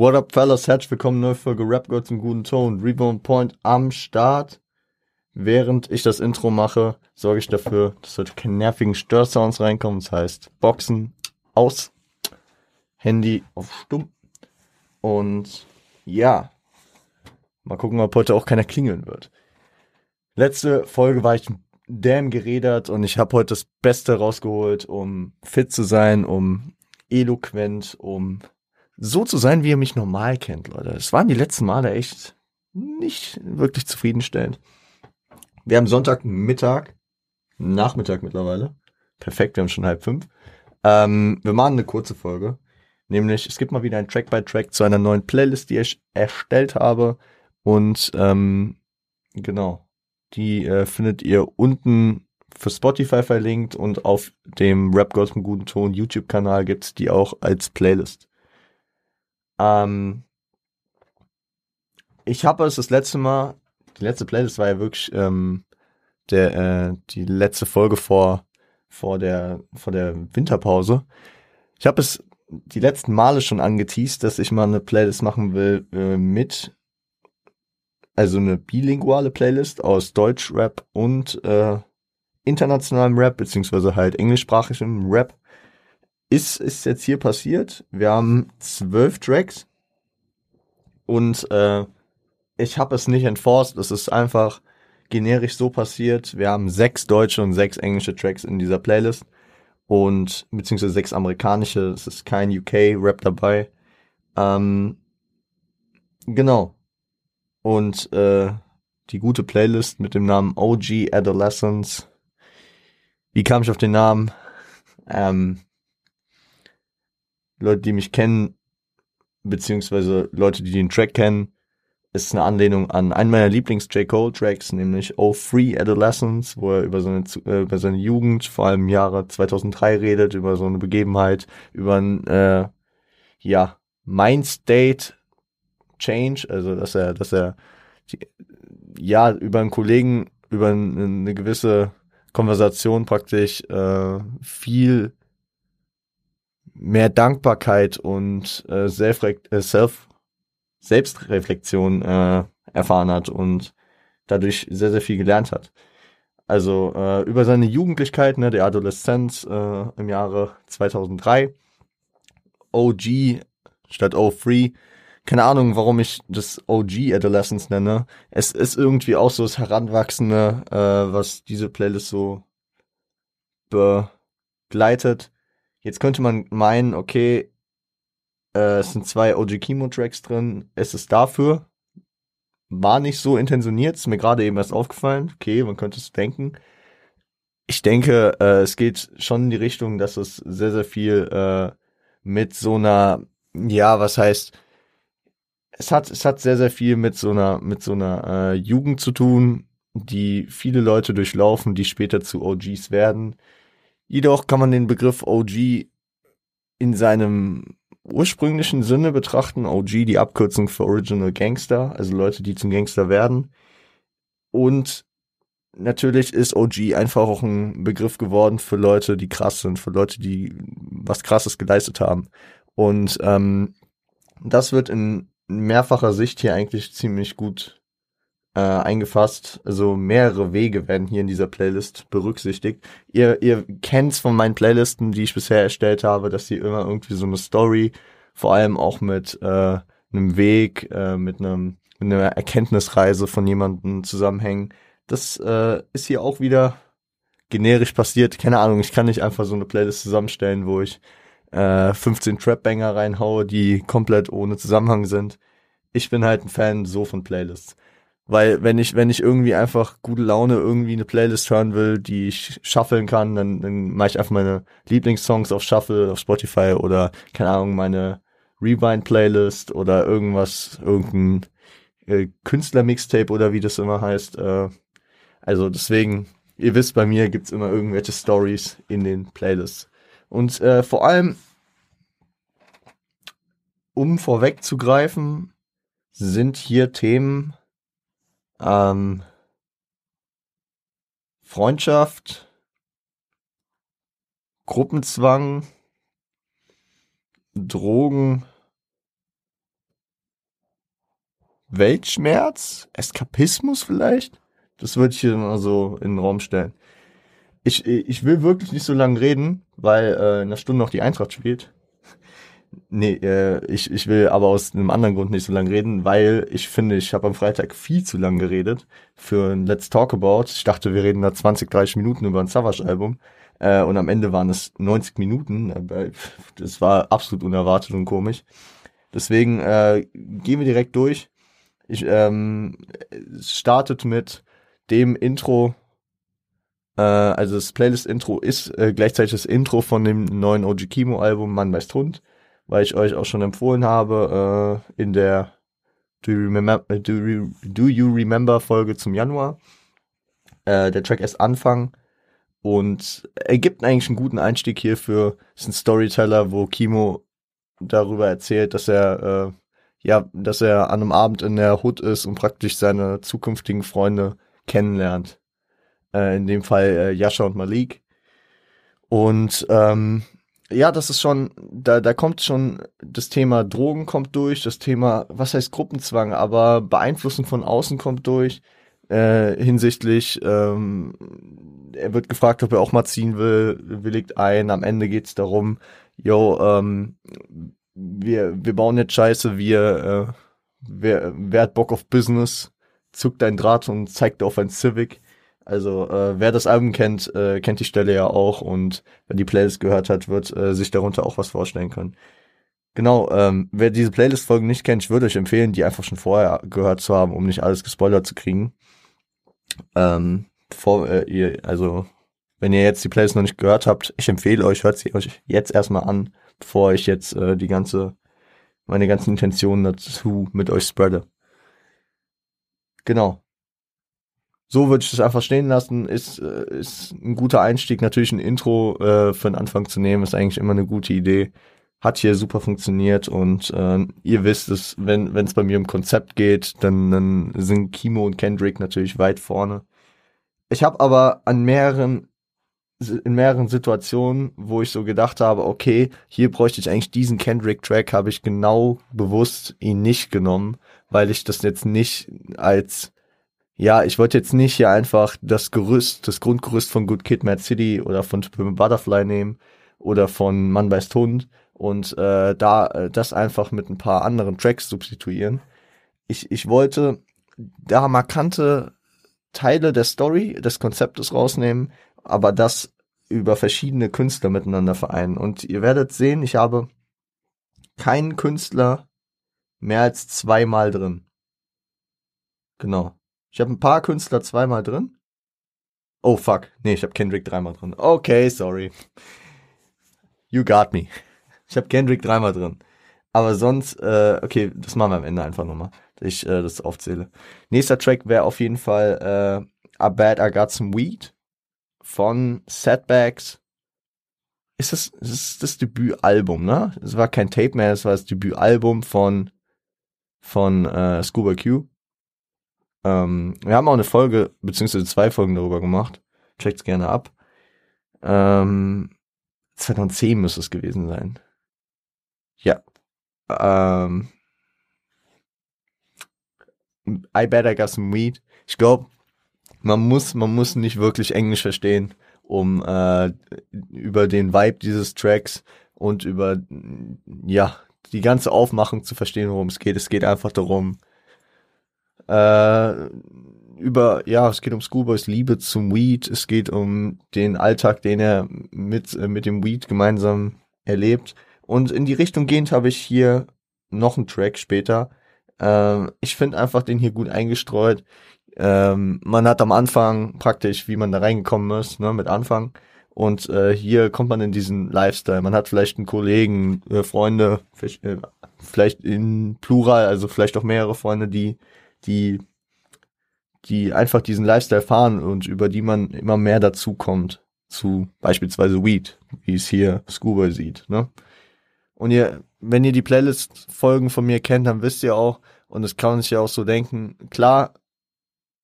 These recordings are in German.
What up, fellas? Herzlich willkommen, neue Folge Rap Girls im guten Ton. Rebound Point am Start. Während ich das Intro mache, sorge ich dafür, dass heute keine nervigen Störsounds reinkommen. Das heißt, Boxen aus, Handy auf stumm. Und ja, mal gucken, ob heute auch keiner klingeln wird. Letzte Folge war ich damn geredet und ich habe heute das Beste rausgeholt, um fit zu sein, um eloquent, um so zu sein, wie ihr mich normal kennt, Leute. Es waren die letzten Male echt nicht wirklich zufriedenstellend. Wir haben Sonntagmittag, Nachmittag mittlerweile. Perfekt, wir haben schon halb fünf. Ähm, wir machen eine kurze Folge. Nämlich, es gibt mal wieder ein Track-by-Track -Track zu einer neuen Playlist, die ich erstellt habe. Und ähm, genau, die äh, findet ihr unten für Spotify verlinkt und auf dem Rap Girls mit guten Ton YouTube-Kanal gibt's die auch als Playlist. Ähm, ich habe es das letzte Mal, die letzte Playlist war ja wirklich ähm, der, äh, die letzte Folge vor, vor, der, vor der Winterpause. Ich habe es die letzten Male schon angeteased, dass ich mal eine Playlist machen will äh, mit, also eine bilinguale Playlist aus Deutschrap und äh, internationalem Rap, beziehungsweise halt englischsprachigem Rap ist, ist jetzt hier passiert. Wir haben zwölf Tracks und äh, ich habe es nicht enforced. Es ist einfach generisch so passiert. Wir haben sechs deutsche und sechs englische Tracks in dieser Playlist und beziehungsweise sechs amerikanische. Es ist kein UK-Rap dabei. Ähm, genau. Und äh, die gute Playlist mit dem Namen OG Adolescence. Wie kam ich auf den Namen? Ähm, Leute, die mich kennen, beziehungsweise Leute, die den Track kennen, ist eine Anlehnung an einen meiner Lieblings-J. Cole-Tracks, nämlich Oh Free Adolescence, wo er über seine, äh, über seine Jugend, vor allem im Jahre 2003 redet, über so eine Begebenheit, über ein, äh, ja, Mind-State Change, also dass er, dass er, ja, über einen Kollegen, über eine gewisse Konversation praktisch äh, viel mehr Dankbarkeit und äh, äh, Selbstreflexion äh, erfahren hat und dadurch sehr, sehr viel gelernt hat. Also äh, über seine Jugendlichkeit, ne, der Adoleszenz äh, im Jahre 2003. OG statt O3. Keine Ahnung, warum ich das OG Adolescence nenne. Es ist irgendwie auch so das Heranwachsende, äh, was diese Playlist so begleitet. Jetzt könnte man meinen, okay, äh, es sind zwei OG Kimo Tracks drin, es ist dafür. War nicht so intentioniert, ist mir gerade eben erst aufgefallen. Okay, man könnte es denken. Ich denke, äh, es geht schon in die Richtung, dass es sehr, sehr viel äh, mit so einer, ja, was heißt, es hat, es hat sehr, sehr viel mit so einer, mit so einer äh, Jugend zu tun, die viele Leute durchlaufen, die später zu OGs werden. Jedoch kann man den Begriff OG in seinem ursprünglichen Sinne betrachten. OG die Abkürzung für Original Gangster, also Leute, die zum Gangster werden. Und natürlich ist OG einfach auch ein Begriff geworden für Leute, die krass sind, für Leute, die was Krasses geleistet haben. Und ähm, das wird in mehrfacher Sicht hier eigentlich ziemlich gut äh, eingefasst. Also mehrere Wege werden hier in dieser Playlist berücksichtigt. Ihr, ihr kennt's von meinen Playlisten, die ich bisher erstellt habe, dass sie immer irgendwie so eine Story, vor allem auch mit äh, einem Weg, äh, mit einem mit einer Erkenntnisreise von jemandem zusammenhängen. Das äh, ist hier auch wieder generisch passiert. Keine Ahnung, ich kann nicht einfach so eine Playlist zusammenstellen, wo ich äh, 15 Trap-Banger reinhaue, die komplett ohne Zusammenhang sind. Ich bin halt ein Fan so von Playlists. Weil wenn ich, wenn ich irgendwie einfach gute Laune irgendwie eine Playlist hören will, die ich shuffeln kann, dann, dann mache ich einfach meine Lieblingssongs auf Shuffle, auf Spotify oder, keine Ahnung, meine Rewind-Playlist oder irgendwas, irgendein äh, Künstler-Mixtape oder wie das immer heißt. Äh, also deswegen, ihr wisst, bei mir gibt's immer irgendwelche Stories in den Playlists. Und äh, vor allem, um vorwegzugreifen, sind hier Themen, ähm, Freundschaft, Gruppenzwang, Drogen Weltschmerz, Eskapismus vielleicht. Das würde ich hier mal so in den Raum stellen. Ich, ich will wirklich nicht so lange reden, weil äh, in einer Stunde noch die Eintracht spielt. Nee, äh, ich, ich will aber aus einem anderen Grund nicht so lange reden, weil ich finde, ich habe am Freitag viel zu lang geredet für ein Let's Talk About. Ich dachte, wir reden da 20, 30 Minuten über ein Savage-Album. Äh, und am Ende waren es 90 Minuten. Das war absolut unerwartet und komisch. Deswegen äh, gehen wir direkt durch. Ich ähm, startet mit dem Intro. Äh, also das Playlist-Intro ist äh, gleichzeitig das Intro von dem neuen OG Kimo-Album Mann beißt Hund weil ich euch auch schon empfohlen habe äh, in der Do You Remember, äh, Do you, Do you Remember Folge zum Januar. Äh, der Track erst Anfang und er gibt eigentlich einen guten Einstieg hierfür. Ist ein Storyteller, wo Kimo darüber erzählt, dass er äh, ja, dass er an einem Abend in der Hood ist und praktisch seine zukünftigen Freunde kennenlernt. Äh, in dem Fall äh, Yasha und Malik. Und ähm, ja, das ist schon, da, da kommt schon, das Thema Drogen kommt durch, das Thema, was heißt Gruppenzwang, aber Beeinflussen von außen kommt durch, äh, hinsichtlich, ähm, er wird gefragt, ob er auch mal ziehen will, willigt ein, am Ende geht's darum, yo, ähm, wir, wir bauen jetzt Scheiße, wir, äh, wer, wer hat Bock auf Business, zuckt ein Draht und zeigt auf ein Civic, also äh, wer das Album kennt, äh, kennt die Stelle ja auch und wer die Playlist gehört hat, wird äh, sich darunter auch was vorstellen können. Genau, ähm, wer diese Playlist-Folgen nicht kennt, ich würde euch empfehlen, die einfach schon vorher gehört zu haben, um nicht alles gespoilert zu kriegen. Ähm, bevor äh, ihr, also wenn ihr jetzt die Playlist noch nicht gehört habt, ich empfehle euch, hört sie euch jetzt erstmal an, bevor ich jetzt äh, die ganze, meine ganzen Intentionen dazu mit euch spreade. Genau so würde ich das einfach stehen lassen. Ist, äh, ist ein guter Einstieg. Natürlich ein Intro äh, für den Anfang zu nehmen, ist eigentlich immer eine gute Idee. Hat hier super funktioniert und äh, ihr wisst es, wenn es bei mir um Konzept geht, dann, dann sind Kimo und Kendrick natürlich weit vorne. Ich habe aber an mehreren in mehreren Situationen, wo ich so gedacht habe, okay, hier bräuchte ich eigentlich diesen Kendrick-Track, habe ich genau bewusst ihn nicht genommen, weil ich das jetzt nicht als ja, ich wollte jetzt nicht hier einfach das Gerüst, das Grundgerüst von Good Kid, Mad City oder von Butterfly nehmen oder von Mann beißt Hund und äh, da äh, das einfach mit ein paar anderen Tracks substituieren. Ich, ich wollte da markante Teile der Story, des Konzeptes rausnehmen, aber das über verschiedene Künstler miteinander vereinen. Und ihr werdet sehen, ich habe keinen Künstler mehr als zweimal drin. Genau. Ich habe ein paar Künstler zweimal drin. Oh fuck. Nee, ich habe Kendrick dreimal drin. Okay, sorry. You got me. Ich habe Kendrick dreimal drin. Aber sonst, äh, okay, das machen wir am Ende einfach nochmal, dass ich äh, das aufzähle. Nächster Track wäre auf jeden Fall äh, I Bet I Got Some Weed von Setbacks. Ist das, ist das das Debütalbum, ne? Es war kein Tape mehr, es war das Debütalbum von, von äh, Scuba Q. Ähm, wir haben auch eine Folge, beziehungsweise zwei Folgen darüber gemacht. Checkt's gerne ab. Ähm, 2010 müsste es gewesen sein. Ja. Ähm, I bet I got some weed. Ich glaube, man muss, man muss nicht wirklich Englisch verstehen, um äh, über den Vibe dieses Tracks und über ja die ganze Aufmachung zu verstehen, worum es geht. Es geht einfach darum, äh, über, ja, es geht um Schoolboys Liebe zum Weed, es geht um den Alltag, den er mit, äh, mit dem Weed gemeinsam erlebt. Und in die Richtung gehend habe ich hier noch einen Track später. Ähm, ich finde einfach den hier gut eingestreut. Ähm, man hat am Anfang praktisch, wie man da reingekommen ist, ne, mit Anfang. Und äh, hier kommt man in diesen Lifestyle. Man hat vielleicht einen Kollegen, äh, Freunde, vielleicht, äh, vielleicht in Plural, also vielleicht auch mehrere Freunde, die die, die einfach diesen Lifestyle fahren und über die man immer mehr dazu kommt zu beispielsweise Weed, wie es hier Scuba sieht, ne? Und ihr, wenn ihr die Playlist-Folgen von mir kennt, dann wisst ihr auch, und das kann man sich ja auch so denken, klar,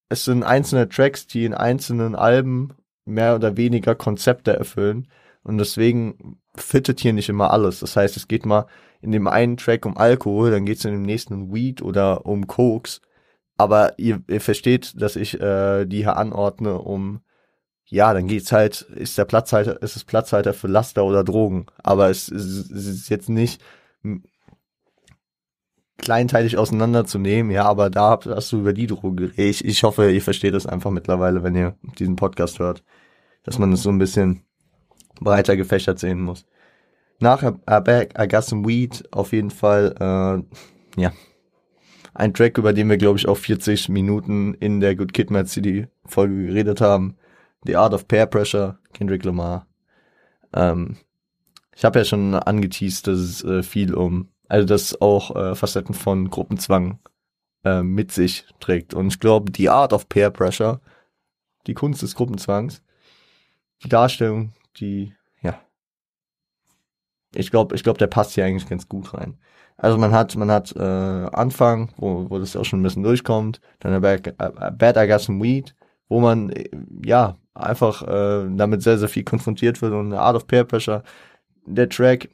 es sind einzelne Tracks, die in einzelnen Alben mehr oder weniger Konzepte erfüllen. Und deswegen fittet hier nicht immer alles. Das heißt, es geht mal in dem einen Track um Alkohol, dann geht es in dem nächsten um Weed oder um Koks. Aber ihr, ihr versteht, dass ich äh, die hier anordne, um ja, dann geht's halt, ist der Platzhalter, ist es Platzhalter für Laster oder Drogen. Aber es, es, es ist jetzt nicht kleinteilig auseinanderzunehmen. Ja, aber da hast du über die Droge geredet. Ich, ich hoffe, ihr versteht es einfach mittlerweile, wenn ihr diesen Podcast hört, dass man es so ein bisschen breiter gefächert sehen muss. Nach A Bag, I Got Some Weed auf jeden Fall, äh, ja, ein Track, über den wir, glaube ich, auch 40 Minuten in der Good Kid Mad City Folge geredet haben. The Art of Peer Pressure, Kendrick Lamar. Ähm, ich habe ja schon angeteased, dass es äh, viel um, also dass auch äh, Facetten von Gruppenzwang äh, mit sich trägt. Und ich glaube, The Art of Peer Pressure, die Kunst des Gruppenzwangs, die Darstellung, die, ich glaube, ich glaube, der passt hier eigentlich ganz gut rein. Also man hat, man hat äh, Anfang, wo, wo das auch schon ein bisschen durchkommt, dann a Bad, a Bad I Got Some Weed, wo man äh, ja einfach äh, damit sehr, sehr viel konfrontiert wird und eine Art of Peer Pressure. Der Track,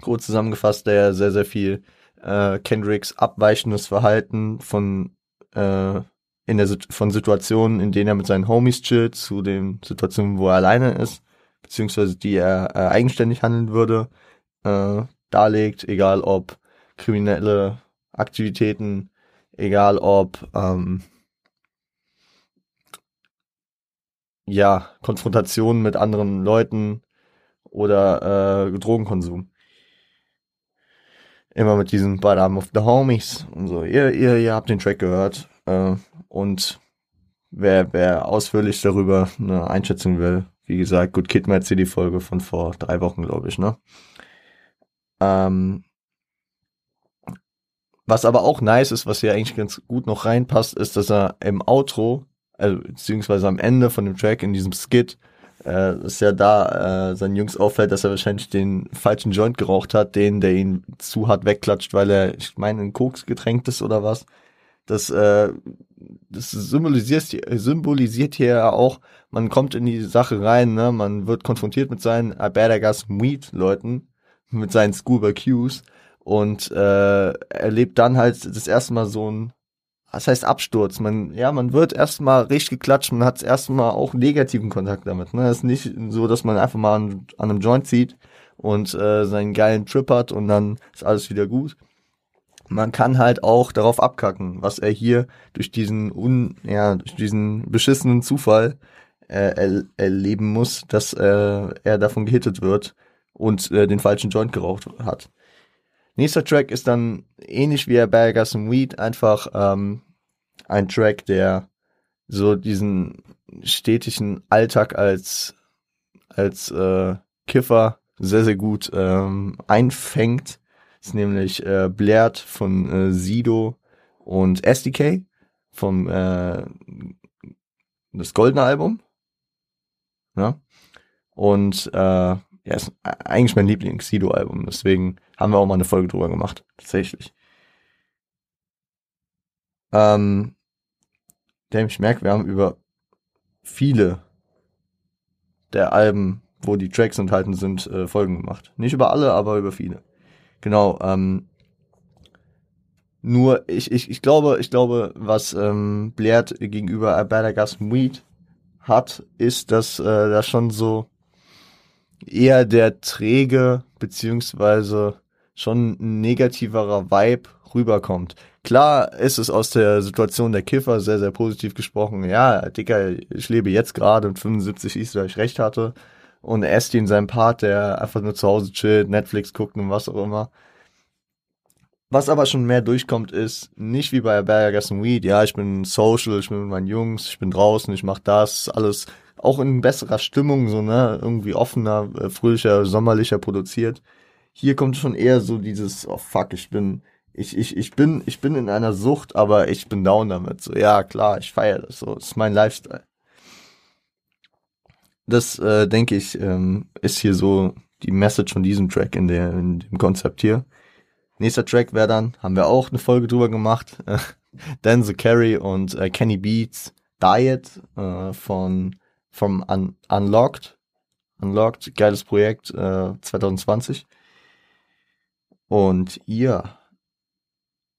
kurz zusammengefasst, der sehr, sehr viel äh, Kendricks abweichendes Verhalten von äh, in der von Situationen, in denen er mit seinen Homies chillt, zu den Situationen, wo er alleine ist, beziehungsweise die er äh, eigenständig handeln würde, äh, darlegt, egal ob kriminelle Aktivitäten, egal ob ähm, ja, Konfrontationen mit anderen Leuten oder äh, Drogenkonsum. Immer mit diesem But I'm of the Homies und so. Ihr, ihr, ihr habt den Track gehört. Äh, und wer, wer ausführlich darüber eine Einschätzung will, wie gesagt, Good Kid Mad City Folge von vor drei Wochen, glaube ich, ne? Ähm, was aber auch nice ist, was hier eigentlich ganz gut noch reinpasst, ist, dass er im Outro also beziehungsweise am Ende von dem Track in diesem Skit, äh, ist ja da äh, seinen Jungs auffällt, dass er wahrscheinlich den falschen Joint geraucht hat, den, der ihn zu hart wegklatscht, weil er, ich meine, in Koks getränkt ist oder was. Das, äh, das symbolisiert, symbolisiert hier ja auch, man kommt in die Sache rein, ne? man wird konfrontiert mit seinen I better gas weed Leuten, mit seinen Scuba Qs und äh, erlebt dann halt das erste Mal so ein was heißt Absturz? Man, ja, man wird erstmal richtig geklatscht, man hat erstmal auch negativen Kontakt damit. Ne? Es ist nicht so, dass man einfach mal an, an einem Joint zieht und äh, seinen geilen Trip hat und dann ist alles wieder gut. Man kann halt auch darauf abkacken, was er hier durch diesen un, ja, durch diesen beschissenen Zufall äh, er, erleben muss, dass äh, er davon gehittet wird und äh, den falschen Joint geraucht hat. Nächster Track ist dann ähnlich wie Bergers and Weed, einfach ähm, ein Track, der so diesen stetigen Alltag als, als äh, Kiffer sehr, sehr gut ähm, einfängt. Ist nämlich äh, Blared von äh, Sido und SDK vom äh, das goldene Album. Ja. Und äh, ja, ist eigentlich mein Lieblings-Sido-Album. Deswegen haben wir auch mal eine Folge drüber gemacht. Tatsächlich. Ähm, der ich merke, wir haben über viele der Alben, wo die Tracks enthalten sind, äh, Folgen gemacht. Nicht über alle, aber über viele. Genau. Ähm, nur ich, ich, ich glaube, ich glaube, was ähm, Blair gegenüber A Better Gas Weed hat, ist, dass äh, da schon so eher der träge beziehungsweise schon ein negativerer Vibe rüberkommt. Klar ist es aus der Situation der Kiffer sehr, sehr positiv gesprochen. Ja, Dicker, ich lebe jetzt gerade und 75 ist, da ich recht hatte. Und Esti in seinem Part, der einfach nur zu Hause chillt, Netflix guckt und was auch immer. Was aber schon mehr durchkommt, ist nicht wie bei Berger Weed. Ja, ich bin social, ich bin mit meinen Jungs, ich bin draußen, ich mach das, alles auch in besserer Stimmung, so, ne, irgendwie offener, äh, fröhlicher, sommerlicher produziert. Hier kommt schon eher so dieses, oh fuck, ich bin, ich, ich, ich bin, ich bin in einer Sucht, aber ich bin down damit. So, ja, klar, ich feiere das so. Das ist mein Lifestyle. Das, äh, denke ich, ähm, ist hier so die Message von diesem Track in, der, in dem Konzept hier. Nächster Track wäre dann, haben wir auch eine Folge drüber gemacht, Denzel Carey und äh, Kenny Beats Diet äh, von vom Un Unlocked Unlocked, geiles Projekt, äh, 2020. Und ja,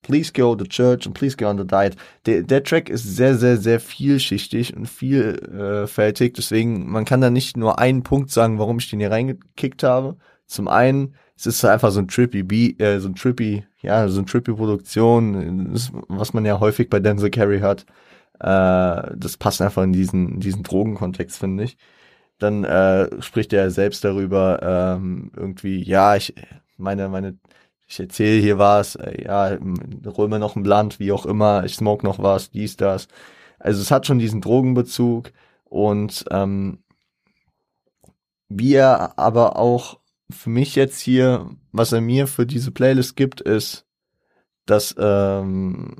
Please Go to Church und Please Go on the Diet. Der, der Track ist sehr, sehr, sehr vielschichtig und vielfältig. Deswegen, man kann da nicht nur einen Punkt sagen, warum ich den hier reingekickt habe. Zum einen, es ist einfach so ein trippy Beat, äh, so ein trippy, ja, so ein trippy Produktion, was man ja häufig bei Denzel Carey hat. Äh, das passt einfach in diesen, in diesen Drogenkontext, finde ich. Dann äh, spricht er selbst darüber, ähm, irgendwie, ja, ich, meine, meine ich erzähle hier was, äh, ja, mir noch ein Blunt, wie auch immer, ich smoke noch was, dies, das. Also es hat schon diesen Drogenbezug und ähm, wie er aber auch für mich jetzt hier, was er mir für diese Playlist gibt, ist, dass ähm,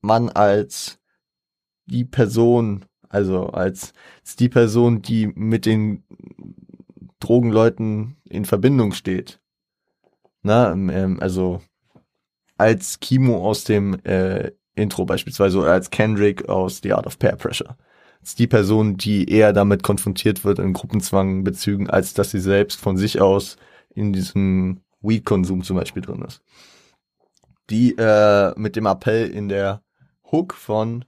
man als die Person, also als, als die Person, die mit den Drogenleuten in Verbindung steht, na, ähm, also als Kimo aus dem äh, Intro beispielsweise oder als Kendrick aus The Art of Peer Pressure. Das ist die Person, die eher damit konfrontiert wird in Gruppenzwangbezügen, als dass sie selbst von sich aus in diesem Weed-Konsum zum Beispiel drin ist. Die äh, mit dem Appell in der Hook von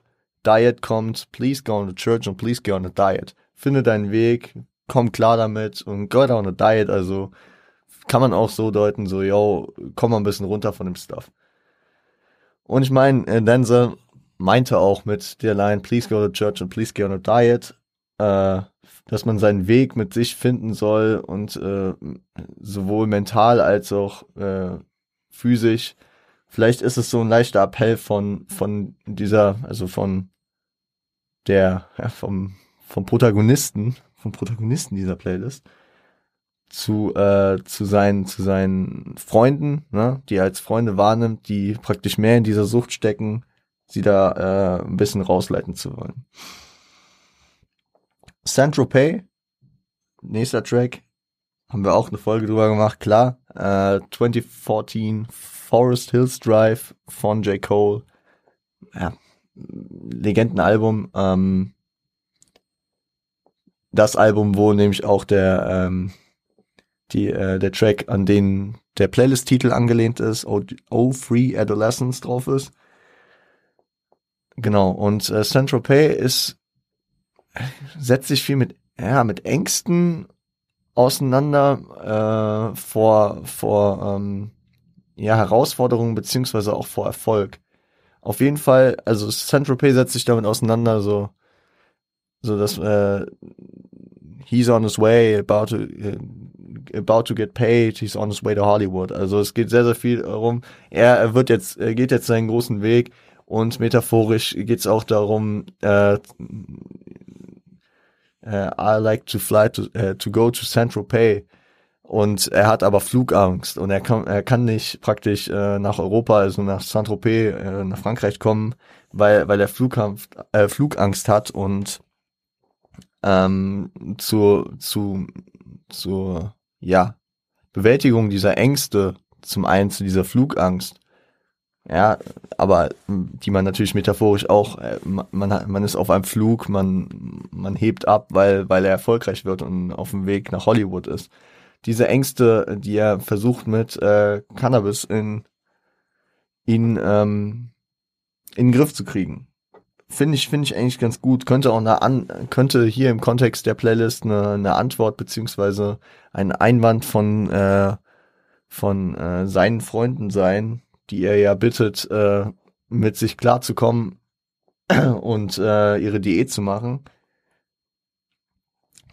Diet kommt, please go on the church and please go on a diet. Finde deinen Weg, komm klar damit und go on a diet, also kann man auch so deuten, so, yo, komm mal ein bisschen runter von dem Stuff. Und ich meine, äh, Denzel meinte auch mit der Line, please go to church and please get on a diet, äh, dass man seinen Weg mit sich finden soll und äh, sowohl mental als auch äh, physisch. Vielleicht ist es so ein leichter Appell von, von dieser, also von der, ja, vom, vom Protagonisten, vom Protagonisten dieser Playlist, zu, äh, zu, seinen, zu seinen Freunden, ne, die er als Freunde wahrnimmt, die praktisch mehr in dieser Sucht stecken, sie da äh, ein bisschen rausleiten zu wollen. Saint-Tropez, nächster Track, haben wir auch eine Folge drüber gemacht, klar. Äh, 2014 Forest Hills Drive von J. Cole. Ja, Legendenalbum. Ähm, das Album, wo nämlich auch der ähm, die, äh, der Track, an den der Playlist-Titel angelehnt ist, O, o Free Adolescence drauf ist. Genau, und äh, Pay ist, setzt sich viel mit, ja, mit Ängsten auseinander äh, vor, vor ähm, ja, Herausforderungen beziehungsweise auch vor Erfolg. Auf jeden Fall, also Pay setzt sich damit auseinander, so, so dass äh, he's on his way, about to, uh, about to get paid, he's on his way to Hollywood. Also es geht sehr, sehr viel darum, er, wird jetzt, er geht jetzt seinen großen Weg und metaphorisch geht es auch darum, äh, Uh, I like to fly to, uh, to go to Central Pay. Und er hat aber Flugangst und er kann, er kann nicht praktisch äh, nach Europa, also nach Saint-Tropez, äh, nach Frankreich kommen, weil, weil er Flugangst, äh, Flugangst hat und ähm, zur, zu, zur, ja, Bewältigung dieser Ängste, zum einen zu dieser Flugangst, ja, aber die man natürlich metaphorisch auch, äh, man, man ist auf einem Flug, man, man hebt ab, weil, weil er erfolgreich wird und auf dem Weg nach Hollywood ist. Diese Ängste, die er versucht mit äh, Cannabis in, in, ähm, in den Griff zu kriegen finde ich, finde ich eigentlich ganz gut. Könnte auch eine an, könnte hier im Kontext der Playlist eine, eine Antwort beziehungsweise ein Einwand von, äh, von äh, seinen Freunden sein, die er ja bittet, äh, mit sich klarzukommen und äh, ihre Diät zu machen.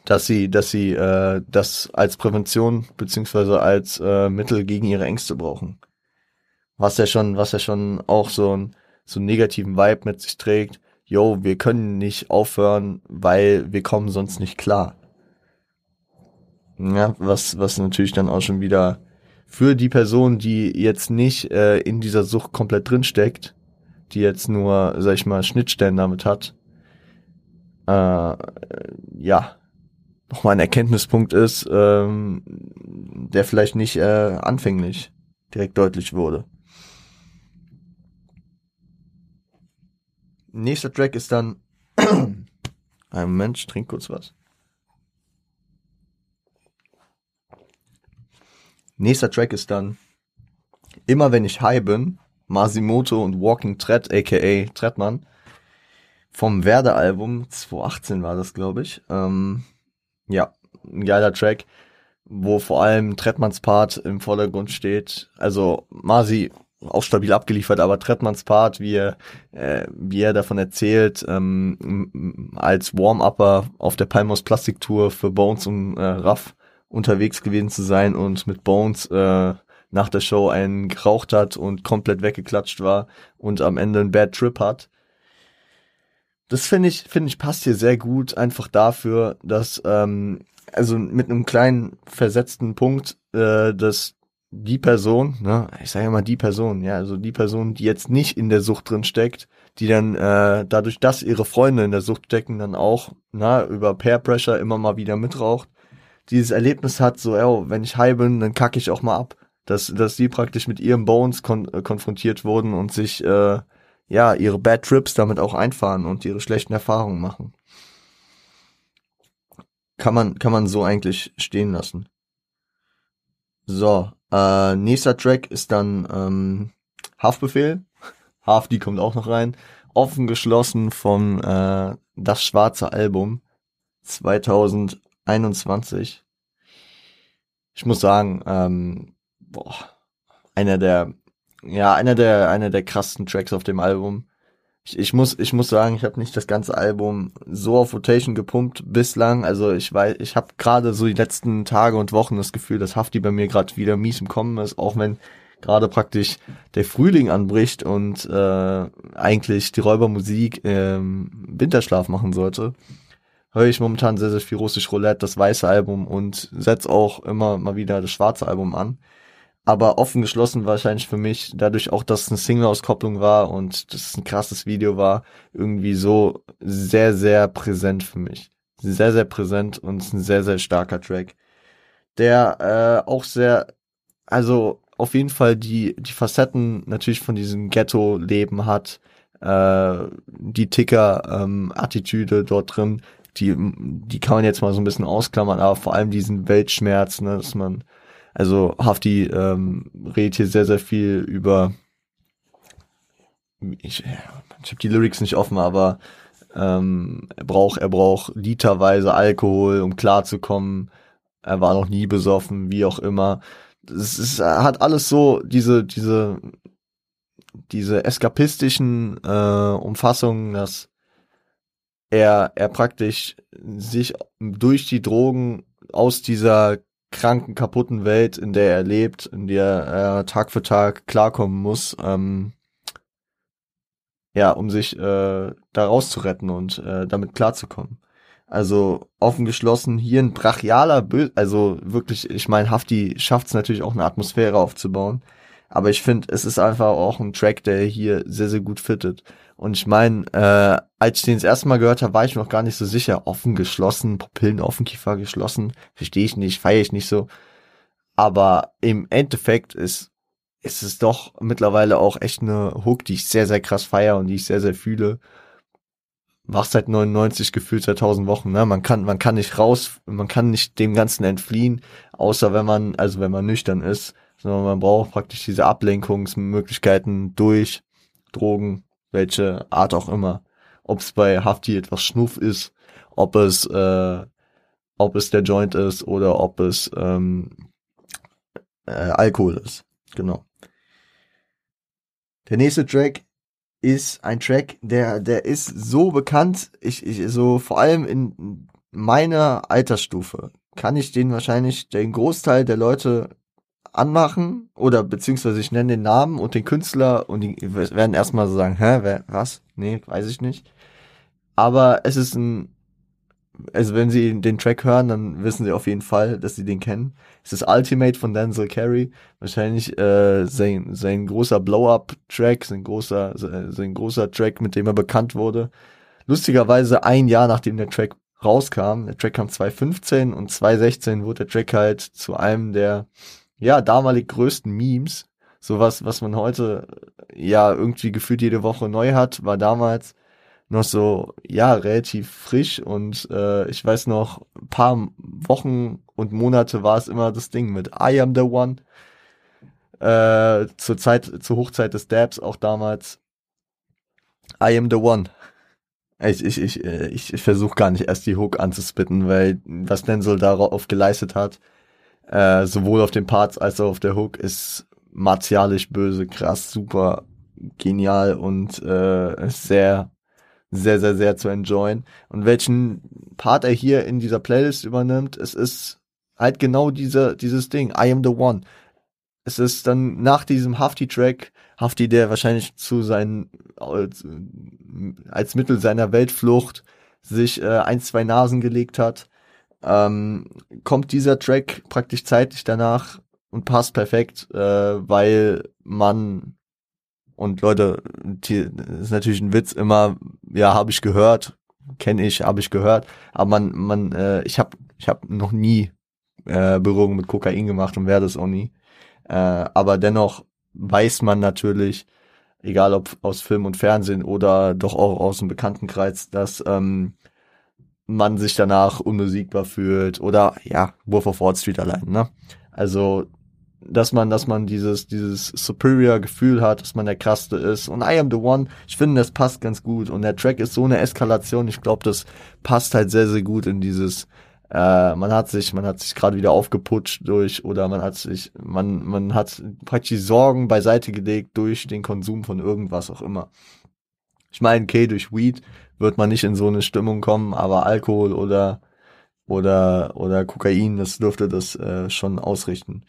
Dass sie, dass sie äh, das als Prävention beziehungsweise als äh, Mittel gegen ihre Ängste brauchen. Was ja schon, was ja schon auch so ein so einen negativen Vibe mit sich trägt yo, wir können nicht aufhören, weil wir kommen sonst nicht klar. Ja, was, was natürlich dann auch schon wieder für die Person, die jetzt nicht äh, in dieser Sucht komplett drinsteckt, die jetzt nur, sag ich mal, Schnittstellen damit hat, äh, ja, nochmal ein Erkenntnispunkt ist, ähm, der vielleicht nicht äh, anfänglich direkt deutlich wurde. nächster Track ist dann. Ein Moment, ich trinke kurz was. Nächster Track ist dann Immer wenn ich high bin, Masimoto und Walking Tread, aka Treadmann, vom Werder-Album 2018 war das, glaube ich. Ähm, ja, ein geiler Track, wo vor allem Treadmanns Part im Vordergrund steht. Also Masi auch stabil abgeliefert, aber Trettmanns Part, wie er, äh, wie er davon erzählt, ähm, als Warm-Upper auf der Palmos Plastiktour für Bones und äh, Raff unterwegs gewesen zu sein und mit Bones äh, nach der Show einen geraucht hat und komplett weggeklatscht war und am Ende einen Bad Trip hat. Das finde ich, finde ich passt hier sehr gut, einfach dafür, dass, ähm, also mit einem kleinen versetzten Punkt, äh, dass die Person, ne, ich sage ja mal die Person, ja, also die Person, die jetzt nicht in der Sucht drin steckt, die dann äh, dadurch, dass ihre Freunde in der Sucht stecken, dann auch, na, über Peer Pressure immer mal wieder mitraucht, dieses Erlebnis hat, so, ey, wenn ich high bin, dann kacke ich auch mal ab dass, dass sie praktisch mit ihren Bones kon äh, konfrontiert wurden und sich äh, ja ihre Bad Trips damit auch einfahren und ihre schlechten Erfahrungen machen. Kann man, kann man so eigentlich stehen lassen. So, äh, nächster Track ist dann ähm, Haftbefehl. Haft, die kommt auch noch rein. Offen geschlossen von äh, Das Schwarze Album 2021. Ich muss sagen, ähm, boah, einer der, ja, einer der, einer der krassesten Tracks auf dem Album. Ich, ich muss, ich muss sagen, ich habe nicht das ganze Album so auf Rotation gepumpt bislang. Also ich weiß, ich habe gerade so die letzten Tage und Wochen das Gefühl, dass Hafti bei mir gerade wieder mies im Kommen ist, auch wenn gerade praktisch der Frühling anbricht und äh, eigentlich die Räubermusik ähm, Winterschlaf machen sollte, höre ich momentan sehr, sehr viel Russisch Roulette, das weiße Album und setz auch immer mal wieder das schwarze Album an aber offen geschlossen wahrscheinlich für mich, dadurch auch, dass es eine Single-Auskopplung war und das ein krasses Video war, irgendwie so sehr, sehr präsent für mich. Sehr, sehr präsent und ist ein sehr, sehr starker Track. Der äh, auch sehr, also auf jeden Fall die, die Facetten natürlich von diesem Ghetto-Leben hat, äh, die Ticker-Attitüde ähm, dort drin, die, die kann man jetzt mal so ein bisschen ausklammern, aber vor allem diesen Weltschmerz, ne, dass man also Hafti ähm, redet hier sehr, sehr viel über ich, ich habe die Lyrics nicht offen, aber ähm, er braucht er braucht literweise Alkohol, um klarzukommen. Er war noch nie besoffen, wie auch immer. Es ist, er hat alles so diese diese diese eskapistischen äh, Umfassungen, dass er er praktisch sich durch die Drogen aus dieser kranken, kaputten Welt, in der er lebt, in der er Tag für Tag klarkommen muss, ähm, ja, um sich äh, da rauszuretten und äh, damit klarzukommen. Also offen geschlossen, hier ein brachialer, Bö also wirklich, ich meine, Hafti schafft es natürlich auch eine Atmosphäre aufzubauen, aber ich finde, es ist einfach auch ein Track, der hier sehr, sehr gut fittet. Und ich meine, äh, als ich den das erste Mal gehört habe, war ich mir noch gar nicht so sicher. Offen geschlossen, Pupillen offen, Kiefer geschlossen. Verstehe ich nicht, feiere ich nicht so. Aber im Endeffekt ist, ist es doch mittlerweile auch echt eine Hook, die ich sehr, sehr krass feiere und die ich sehr, sehr fühle. Wach seit 99 gefühlt seit 1000 Wochen, ne? Man kann, man kann nicht raus, man kann nicht dem Ganzen entfliehen, außer wenn man, also wenn man nüchtern ist, sondern man braucht praktisch diese Ablenkungsmöglichkeiten durch Drogen, welche Art auch immer. Ob es bei Hafti etwas Schnuff ist, ob es, äh, ob es der Joint ist oder ob es ähm, äh, Alkohol ist. Genau. Der nächste Track ist ein Track, der, der ist so bekannt, ich, ich, so vor allem in meiner Altersstufe kann ich den wahrscheinlich den Großteil der Leute anmachen oder beziehungsweise ich nenne den Namen und den Künstler und die werden erstmal so sagen, hä, wer, was? Nee, weiß ich nicht. Aber es ist ein, also wenn sie den Track hören, dann wissen sie auf jeden Fall, dass sie den kennen. Es ist Ultimate von Denzel Carey. Wahrscheinlich äh, sein, sein großer Blow-Up-Track, sein großer, sein großer Track, mit dem er bekannt wurde. Lustigerweise ein Jahr nachdem der Track rauskam, der Track kam 2015 und 2016 wurde der Track halt zu einem der ja, damalig größten Memes. Sowas, was man heute ja irgendwie gefühlt jede Woche neu hat, war damals noch so, ja, relativ frisch und äh, ich weiß noch, ein paar Wochen und Monate war es immer das Ding mit I am the one. Äh, zur Zeit, zur Hochzeit des Dabs auch damals. I am the one. Ich, ich, ich, äh, ich, ich versuche gar nicht erst die Hook anzuspitten, weil was Denzel darauf geleistet hat, äh, sowohl auf den Parts als auch auf der Hook, ist martialisch böse, krass, super, genial und äh, sehr sehr, sehr, sehr zu enjoyen. Und welchen Part er hier in dieser Playlist übernimmt, es ist halt genau diese, dieses Ding, I am the one. Es ist dann nach diesem Hafti-Track, Hafti, der wahrscheinlich zu seinen, als Mittel seiner Weltflucht sich äh, ein, zwei Nasen gelegt hat, ähm, kommt dieser Track praktisch zeitlich danach und passt perfekt, äh, weil man und Leute, die, das ist natürlich ein Witz immer, ja, habe ich gehört, kenne ich, habe ich gehört, aber man, man, äh, ich habe, ich habe noch nie äh, Berührung mit Kokain gemacht und werde es auch nie. Äh, aber dennoch weiß man natürlich, egal ob aus Film und Fernsehen oder doch auch aus dem Bekanntenkreis, dass ähm, man sich danach unbesiegbar fühlt oder ja, Wolf of Wall Street allein, ne? Also dass man, dass man dieses, dieses superior Gefühl hat, dass man der Krasse ist. Und I am the one, ich finde, das passt ganz gut. Und der Track ist so eine Eskalation. Ich glaube, das passt halt sehr, sehr gut in dieses, äh, man hat sich, man hat sich gerade wieder aufgeputscht durch, oder man hat sich, man, man hat praktisch die Sorgen beiseite gelegt durch den Konsum von irgendwas auch immer. Ich meine, okay, durch Weed wird man nicht in so eine Stimmung kommen, aber Alkohol oder, oder, oder Kokain, das dürfte das äh, schon ausrichten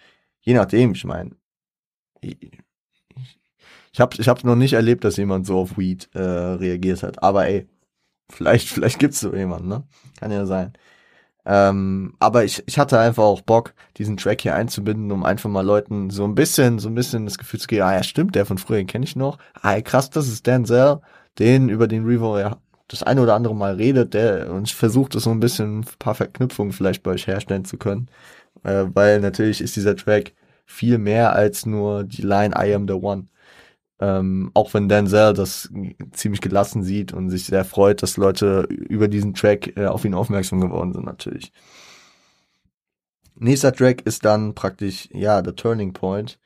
je nachdem, ich meine, ich, habe ich hab noch nicht erlebt, dass jemand so auf Weed äh, reagiert hat. Aber ey, vielleicht, vielleicht gibt's so jemanden, ne? Kann ja sein. Ähm, aber ich, ich hatte einfach auch Bock, diesen Track hier einzubinden, um einfach mal Leuten so ein bisschen, so ein bisschen das Gefühl zu geben, ah ja, stimmt, der von früher, kenne ich noch. Ah, krass, das ist Denzel, den, über den Revo ja das eine oder andere Mal redet, der und versucht es so ein bisschen ein paar Verknüpfungen vielleicht bei euch herstellen zu können. Äh, weil natürlich ist dieser Track viel mehr als nur die Line I am the one. Ähm, auch wenn Denzel das ziemlich gelassen sieht und sich sehr freut, dass Leute über diesen Track äh, auf ihn aufmerksam geworden sind, natürlich. Nächster Track ist dann praktisch, ja, der Turning Point,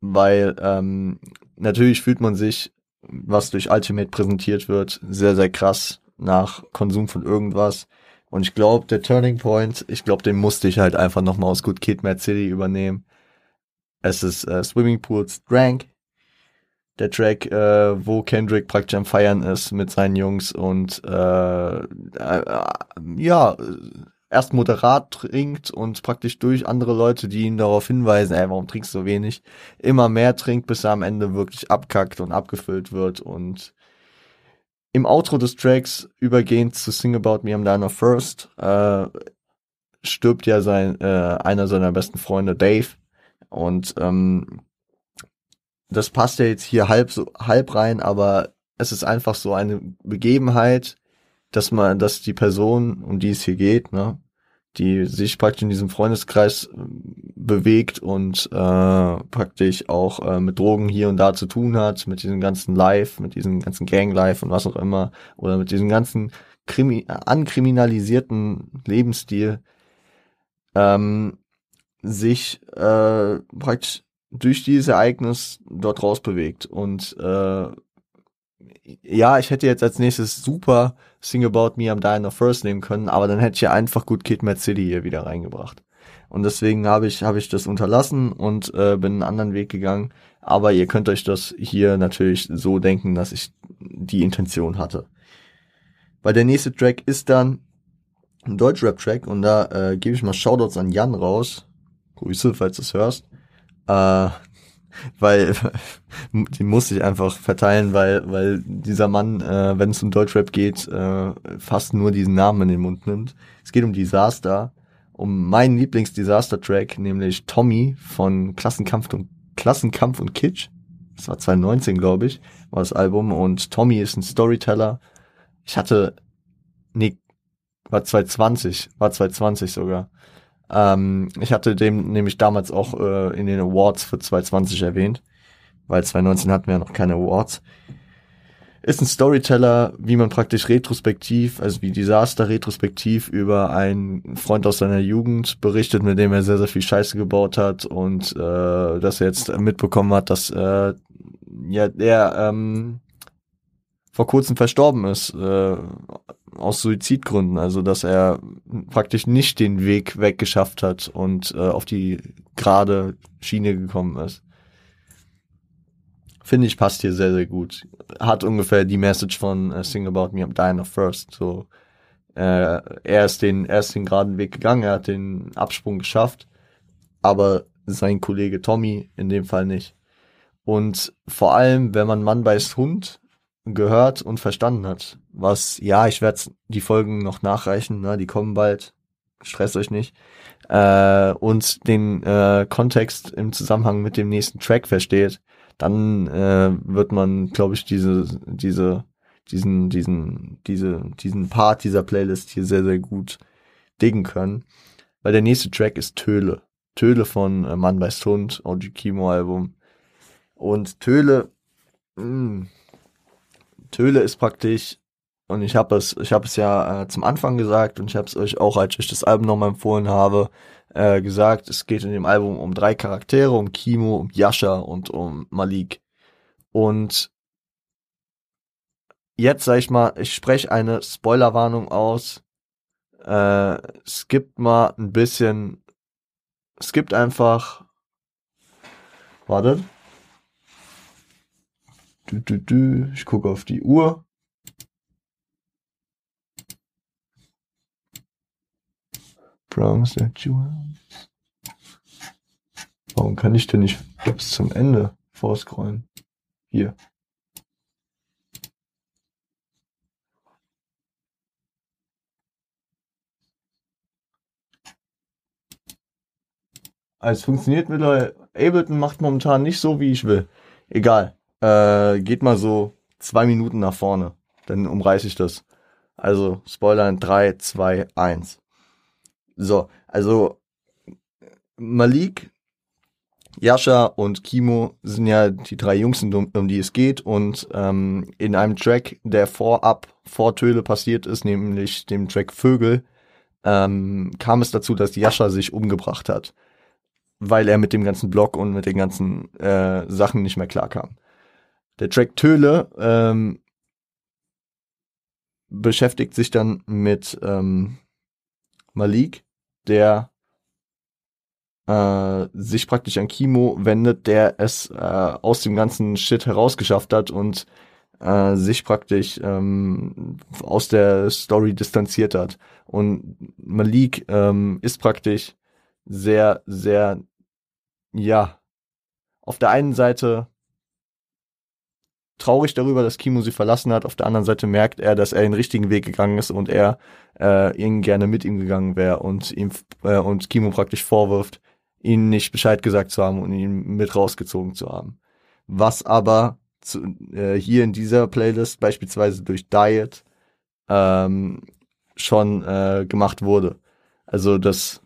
weil ähm, natürlich fühlt man sich, was durch Ultimate präsentiert wird, sehr, sehr krass nach Konsum von irgendwas. Und ich glaube, der Turning Point, ich glaube, den musste ich halt einfach nochmal aus Good Kid, Mad City übernehmen. Es ist äh, Swimming Pools Drank. Der Track, äh, wo Kendrick praktisch am Feiern ist mit seinen Jungs und äh, äh, ja, erst moderat trinkt und praktisch durch andere Leute, die ihn darauf hinweisen, ey, warum trinkst du so wenig, immer mehr trinkt, bis er am Ende wirklich abkackt und abgefüllt wird. Und im Outro des Tracks übergehend zu Sing About Me I'm Diner First äh, stirbt ja sein äh, einer seiner besten Freunde Dave. Und ähm, das passt ja jetzt hier halb so halb rein, aber es ist einfach so eine Begebenheit, dass man, dass die Person, um die es hier geht, ne, die sich praktisch in diesem Freundeskreis äh, bewegt und äh, praktisch auch äh, mit Drogen hier und da zu tun hat, mit diesem ganzen Life, mit diesem ganzen Gang-Life und was auch immer, oder mit diesem ganzen krimi ankriminalisierten Lebensstil, ähm, sich äh, praktisch durch dieses Ereignis dort rausbewegt. Und äh, ja, ich hätte jetzt als nächstes super Sing About Me I'm Dying of First nehmen können, aber dann hätte ich ja einfach Good Kid Mad City hier wieder reingebracht. Und deswegen habe ich, habe ich das unterlassen und äh, bin einen anderen Weg gegangen. Aber ihr könnt euch das hier natürlich so denken, dass ich die Intention hatte. Weil der nächste Track ist dann ein Deutschrap-Track und da äh, gebe ich mal Shoutouts an Jan raus. Grüße, falls du es hörst. Äh, weil die muss ich einfach verteilen, weil weil dieser Mann, äh, wenn es um Deutschrap geht, äh, fast nur diesen Namen in den Mund nimmt. Es geht um Disaster, um meinen Lieblings-Disaster-Track, nämlich Tommy von Klassenkampf und Klassenkampf und Kitsch. Das war 2019, glaube ich, war das Album. Und Tommy ist ein Storyteller. Ich hatte, nee, war 2020, war 2020 sogar. Ähm, ich hatte dem nämlich damals auch äh, in den Awards für 2020 erwähnt, weil 2019 hatten wir ja noch keine Awards. ist ein Storyteller, wie man praktisch retrospektiv, also wie Disaster retrospektiv über einen Freund aus seiner Jugend berichtet, mit dem er sehr, sehr viel Scheiße gebaut hat und äh, dass er jetzt mitbekommen hat, dass äh, ja der ähm, vor kurzem verstorben ist, äh, aus Suizidgründen, also dass er praktisch nicht den Weg weggeschafft hat und äh, auf die gerade Schiene gekommen ist finde ich, passt hier sehr, sehr gut. Hat ungefähr die Message von uh, Sing About Me, I'm Dying of First. So, äh, er ist den, er ist den geraden Weg gegangen, er hat den Absprung geschafft, aber sein Kollege Tommy in dem Fall nicht. Und vor allem, wenn man Mann beißt Hund gehört und verstanden hat, was, ja, ich werde die Folgen noch nachreichen, ne, die kommen bald, stresst euch nicht, äh, und den äh, Kontext im Zusammenhang mit dem nächsten Track versteht, dann äh, wird man, glaube ich, diese, diese, diesen, diesen, diese, diesen Part dieser Playlist hier sehr, sehr gut diggen können. Weil der nächste Track ist Töle. Töle von äh, Mann bei Hund, OG Kimo Album. Und Töle, mh, mm, Töle ist praktisch, und ich habe es, ich habe es ja äh, zum Anfang gesagt und ich habe es euch auch, als ich das Album nochmal empfohlen habe, äh, gesagt, es geht in dem Album um drei Charaktere, um Kimo, um Yasha und um Malik. Und jetzt sag ich mal, ich spreche eine Spoilerwarnung aus. Äh, gibt mal ein bisschen, gibt einfach, wartet. Du, du, du. Ich gucke auf die Uhr. Bronx Jewels. Warum kann ich denn nicht bis zum Ende vorscrollen? Hier. Also es funktioniert mittlerweile. Ableton macht momentan nicht so, wie ich will. Egal. Äh, geht mal so zwei Minuten nach vorne. Dann umreiße ich das. Also Spoiler in 3, 2, 1. So, also Malik, Yasha und Kimo sind ja die drei Jungs, um, die es geht. Und ähm, in einem Track, der vorab vor Töle passiert ist, nämlich dem Track Vögel, ähm, kam es dazu, dass Yasha sich umgebracht hat, weil er mit dem ganzen Block und mit den ganzen äh, Sachen nicht mehr klarkam. Der Track Töle ähm, beschäftigt sich dann mit ähm, Malik der äh, sich praktisch an Kimo wendet, der es äh, aus dem ganzen Shit herausgeschafft hat und äh, sich praktisch ähm, aus der Story distanziert hat. Und Malik ähm, ist praktisch sehr, sehr, ja, auf der einen Seite traurig darüber, dass Kimo sie verlassen hat. Auf der anderen Seite merkt er, dass er den richtigen Weg gegangen ist und er äh, ihn gerne mit ihm gegangen wäre und ihm äh, und Kimo praktisch vorwirft, ihn nicht Bescheid gesagt zu haben und ihn mit rausgezogen zu haben. Was aber zu, äh, hier in dieser Playlist beispielsweise durch Diet ähm, schon äh, gemacht wurde. Also dass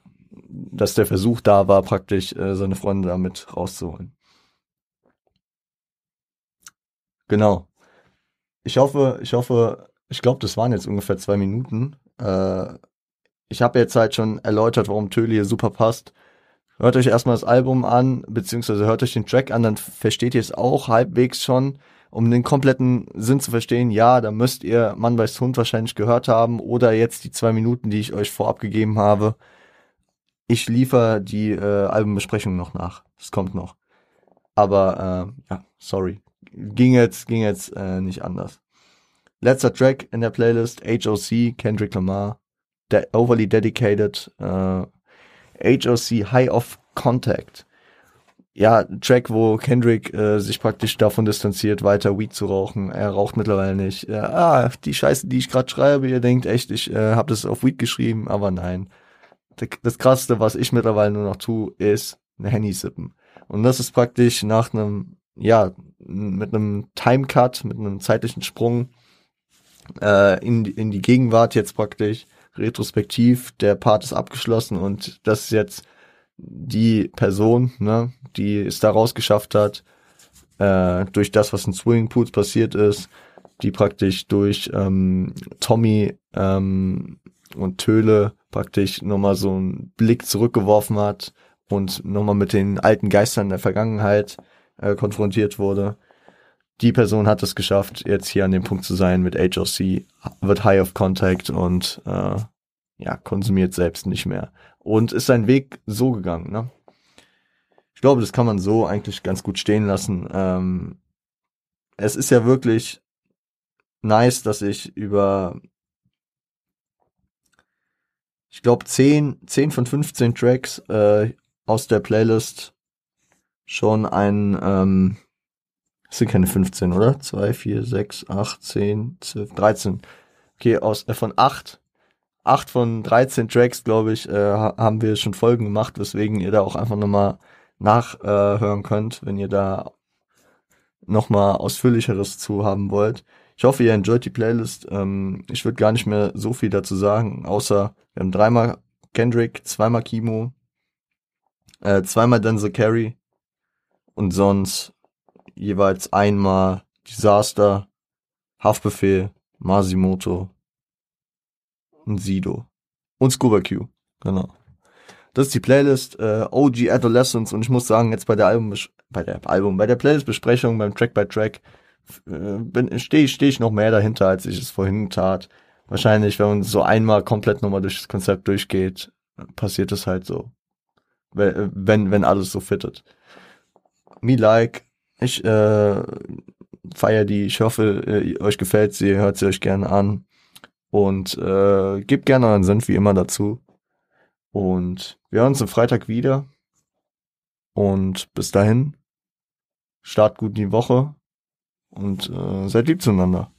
dass der Versuch da war, praktisch äh, seine Freunde damit rauszuholen. Genau. Ich hoffe, ich hoffe, ich glaube, das waren jetzt ungefähr zwei Minuten. Äh, ich habe jetzt halt schon erläutert, warum Töli hier super passt. Hört euch erstmal das Album an, beziehungsweise hört euch den Track an, dann versteht ihr es auch halbwegs schon. Um den kompletten Sinn zu verstehen, ja, da müsst ihr Mann weiß Hund wahrscheinlich gehört haben oder jetzt die zwei Minuten, die ich euch vorab gegeben habe. Ich liefere die äh, Albumbesprechung noch nach. Das kommt noch. Aber äh, ja, sorry ging jetzt, ging jetzt äh, nicht anders. Letzter Track in der Playlist, HOC, Kendrick Lamar, De Overly Dedicated, äh, HOC High of Contact. Ja, Track, wo Kendrick äh, sich praktisch davon distanziert, weiter Weed zu rauchen. Er raucht mittlerweile nicht. Ja, ah, die Scheiße, die ich gerade schreibe, ihr denkt echt, ich äh, habe das auf Weed geschrieben, aber nein. Das Krasseste, was ich mittlerweile nur noch tue, ist eine Henny sippen. Und das ist praktisch nach einem ja, mit einem Timecut, mit einem zeitlichen Sprung äh, in, in die Gegenwart jetzt praktisch retrospektiv. Der Part ist abgeschlossen und das ist jetzt die Person, ne, die es da rausgeschafft hat, äh, durch das, was in Swimming Pools passiert ist, die praktisch durch ähm, Tommy ähm, und Töle praktisch nochmal so einen Blick zurückgeworfen hat und nochmal mit den alten Geistern der Vergangenheit äh, konfrontiert wurde. Die Person hat es geschafft, jetzt hier an dem Punkt zu sein mit HOC, wird High of Contact und äh, ja, konsumiert selbst nicht mehr. Und ist sein Weg so gegangen, ne? Ich glaube, das kann man so eigentlich ganz gut stehen lassen. Ähm, es ist ja wirklich nice, dass ich über ich glaube 10, 10 von 15 Tracks äh, aus der Playlist schon ein, ähm, das sind keine 15, oder? 2, 4, 6, 8, 10, 12, 13. Okay, aus, äh, von 8, 8 von 13 Tracks, glaube ich, äh, haben wir schon Folgen gemacht, weswegen ihr da auch einfach nochmal nachhören äh, könnt, wenn ihr da nochmal ausführlicheres zu haben wollt. Ich hoffe, ihr enjoyt die Playlist. Ähm, ich würde gar nicht mehr so viel dazu sagen, außer wir haben dreimal Kendrick, zweimal Kimo, äh, zweimal Denzel Carey und sonst jeweils einmal Disaster, Haftbefehl, Masimoto und Sido und Scuba Q, genau. Das ist die Playlist äh, OG Adolescence und ich muss sagen, jetzt bei der Album bei der Album, bei der Playlist Besprechung, beim Track by Track äh, stehe steh ich noch mehr dahinter, als ich es vorhin tat. Wahrscheinlich, wenn man so einmal komplett nochmal durch das Konzept durchgeht, passiert es halt so wenn, wenn alles so fittet. Me like, ich äh, feier die, ich hoffe, äh, euch gefällt sie, hört sie euch gerne an und äh, gebt gerne euren Senf wie immer dazu. Und wir hören uns am Freitag wieder. Und bis dahin, start gut in die Woche und äh, seid lieb zueinander.